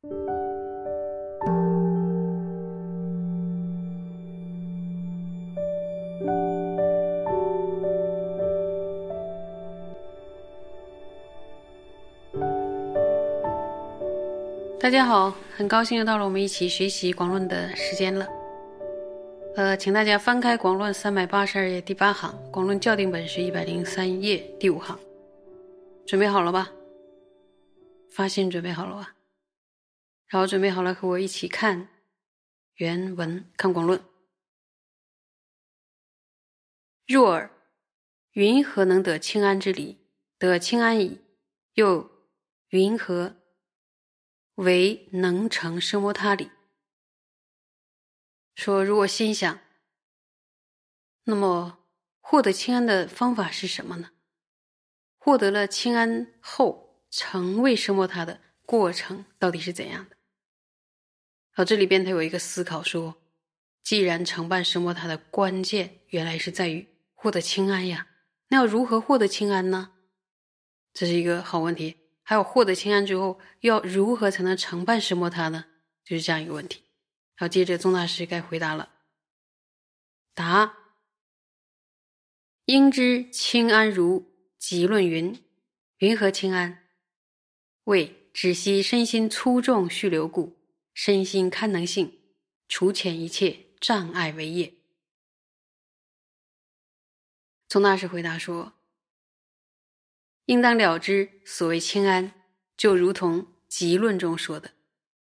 大家好，很高兴又到了我们一起学习广论的时间了。呃，请大家翻开广论三百八十二页第八行，广论校订本是一百零三页第五行，准备好了吧？发心准备好了吧？然后准备好了，和我一起看原文，看广论。若尔，云何能得清安之理？得清安矣，又云何？为能成生摩他理。说如果心想，那么获得清安的方法是什么呢？获得了清安后，成为生摩他的过程到底是怎样的？好，这里边他有一个思考说，既然承办生摩他的关键原来是在于获得清安呀，那要如何获得清安呢？这是一个好问题。还有获得清安之后，又要如何才能承办什么他呢？就是这样一个问题。然后接着宗大师该回答了。答：应知清安如即论云，云何清安？谓止息身心粗重蓄流故，身心堪能性，除遣一切障碍为业。宗大师回答说。应当了知，所谓清安，就如同《集论》中说的：“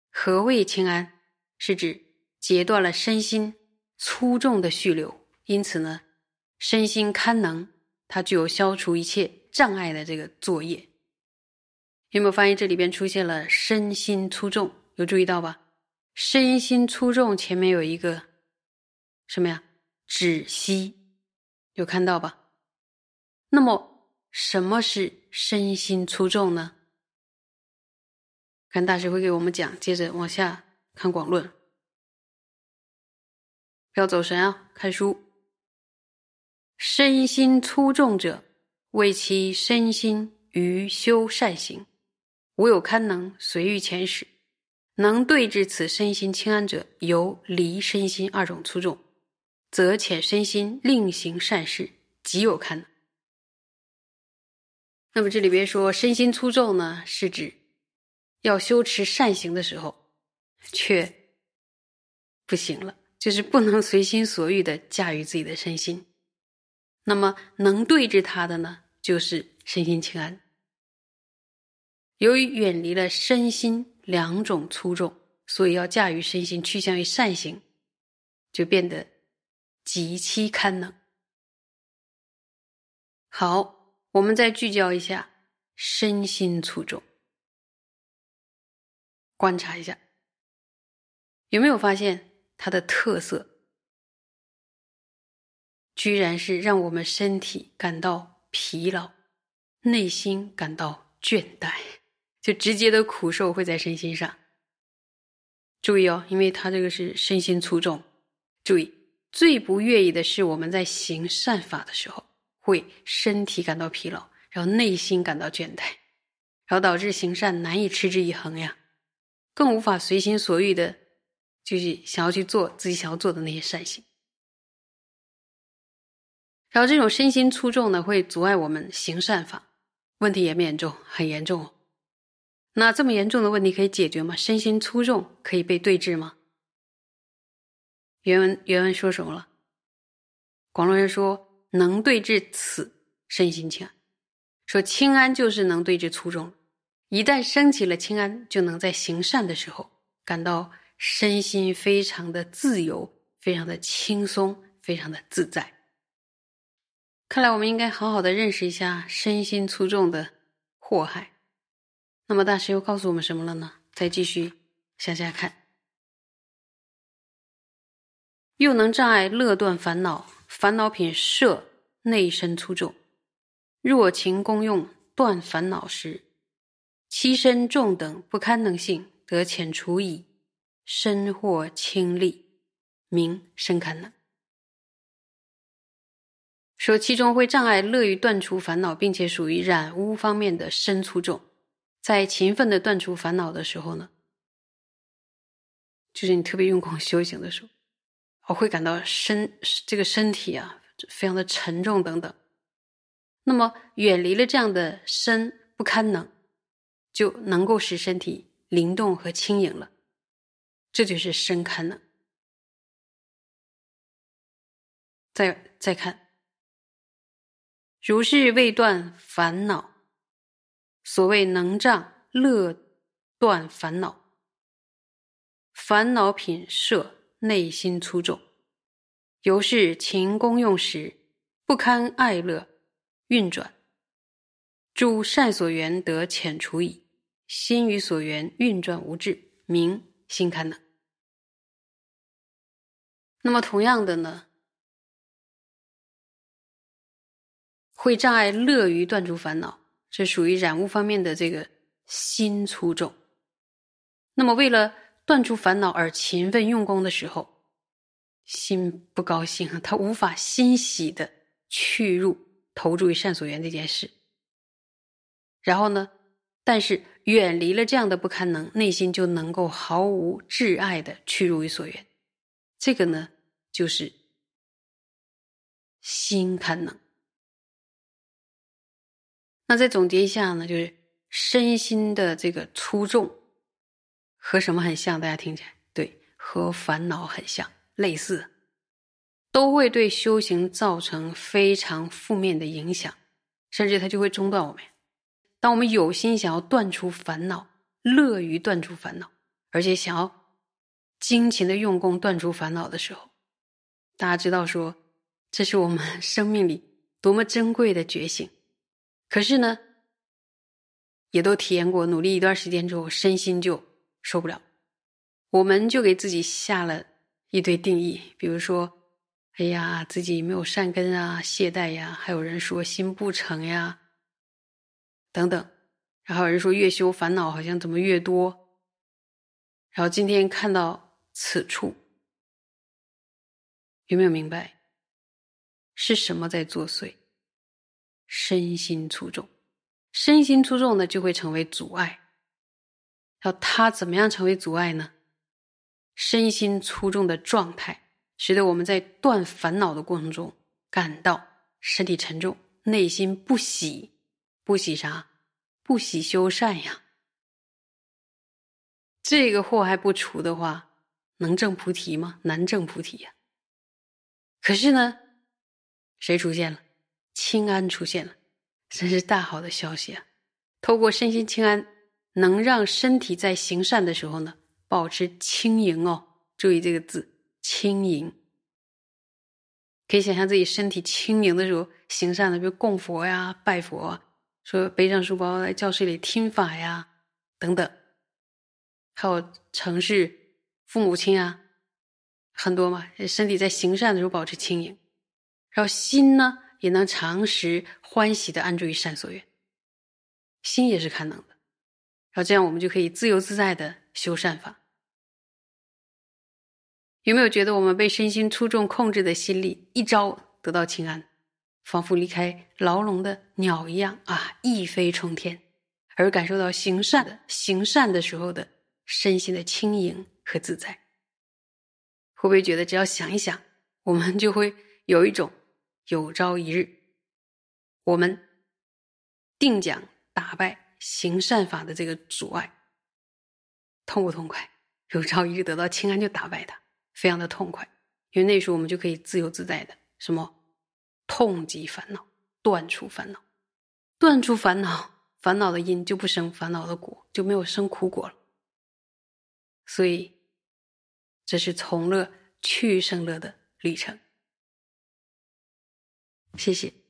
何谓清安？是指截断了身心粗重的蓄流，因此呢，身心堪能，它具有消除一切障碍的这个作业。”有没有发现这里边出现了“身心粗重”？有注意到吧？“身心粗重”前面有一个什么呀？“止息”，有看到吧？那么。什么是身心粗重呢？看大师会给我们讲，接着往下看广论，不要走神啊！看书，身心粗重者，为其身心于修善行，无有堪能随遇前使，能对治此身心轻安者，由离身心二种粗重，则遣身心另行善事，极有堪能。那么这里边说身心粗重呢，是指要修持善行的时候，却不行了，就是不能随心所欲的驾驭自己的身心。那么能对治他的呢，就是身心清安。由于远离了身心两种粗重，所以要驾驭身心趋向于善行，就变得极其堪能。好。我们再聚焦一下身心粗重，观察一下，有没有发现它的特色？居然是让我们身体感到疲劳，内心感到倦怠，就直接的苦受会在身心上。注意哦，因为他这个是身心粗重。注意，最不愿意的是我们在行善法的时候。会身体感到疲劳，然后内心感到倦怠，然后导致行善难以持之以恒呀，更无法随心所欲的，就是想要去做自己想要做的那些善行。然后这种身心粗重呢，会阻碍我们行善法，问题严不严重？很严重哦。那这么严重的问题可以解决吗？身心粗重可以被对治吗？原文原文说什么了？广东人说。能对治此身心清安，说清安就是能对治粗重。一旦升起了清安，就能在行善的时候感到身心非常的自由，非常的轻松，非常的自在。看来我们应该好好的认识一下身心粗重的祸害。那么大师又告诉我们什么了呢？再继续向下看，又能障碍乐断烦恼。烦恼品摄内身粗重，若勤功用断烦恼时，七身重等不堪能性得遣除矣，身或轻利，名身堪能。说其中会障碍乐于断除烦恼，并且属于染污方面的身粗重，在勤奋的断除烦恼的时候呢，就是你特别用功修行的时候，我会感到身这个身体啊非常的沉重等等。那么远离了这样的身不堪能，就能够使身体灵动和轻盈了。这就是身堪能。再再看，如是未断烦恼，所谓能障乐断烦恼。烦恼品摄内心粗重，由是勤功用时不堪爱乐运转，诸善所缘得遣除矣。心与所缘运转无滞，明心堪能。那么同样的呢，会障碍乐于断除烦恼，这属于染污方面的这个心粗重。那么为了断除烦恼而勤奋用功的时候，心不高兴，他无法欣喜的去入投注于善所缘这件事。然后呢，但是远离了这样的不堪能，内心就能够毫无挚爱的去入于所缘。这个呢，就是心堪能。那再总结一下呢，就是身心的这个粗重。和什么很像？大家听起来对，和烦恼很像，类似，都会对修行造成非常负面的影响，甚至它就会中断我们。当我们有心想要断除烦恼，乐于断除烦恼，而且想要精勤的用功断除烦恼的时候，大家知道说，这是我们 生命里多么珍贵的觉醒。可是呢，也都体验过，努力一段时间之后，身心就。受不了，我们就给自己下了一堆定义，比如说，哎呀，自己没有善根啊，懈怠呀；还有人说心不诚呀，等等。然后有人说越修烦恼好像怎么越多。然后今天看到此处，有没有明白是什么在作祟？身心粗重，身心粗重呢，就会成为阻碍。要它怎么样成为阻碍呢？身心粗重的状态，使得我们在断烦恼的过程中感到身体沉重，内心不喜，不喜啥？不喜修善呀。这个祸还不除的话，能证菩提吗？难证菩提呀。可是呢，谁出现了？清安出现了，真是大好的消息啊！透过身心清安。能让身体在行善的时候呢，保持轻盈哦。注意这个字“轻盈”，可以想象自己身体轻盈的时候行善的，比如供佛呀、拜佛，说背上书包来教室里听法呀，等等。还有城市父母亲啊，很多嘛，身体在行善的时候保持轻盈，然后心呢也能常时欢喜的安住于善所愿，心也是堪能的。然后这样，我们就可以自由自在的修善法。有没有觉得我们被身心粗重控制的心力一朝得到清安，仿佛离开牢笼的鸟一样啊，一飞冲天，而感受到行善的行善的时候的身心的轻盈和自在？会不会觉得只要想一想，我们就会有一种有朝一日，我们定将打败？行善法的这个阻碍，痛不痛快？有朝一日得到清安，就打败他，非常的痛快。因为那时候我们就可以自由自在的什么痛击烦恼，断除烦恼，断除烦恼，烦恼的因就不生烦恼的果，就没有生苦果了。所以，这是从乐去生乐的历程。谢谢。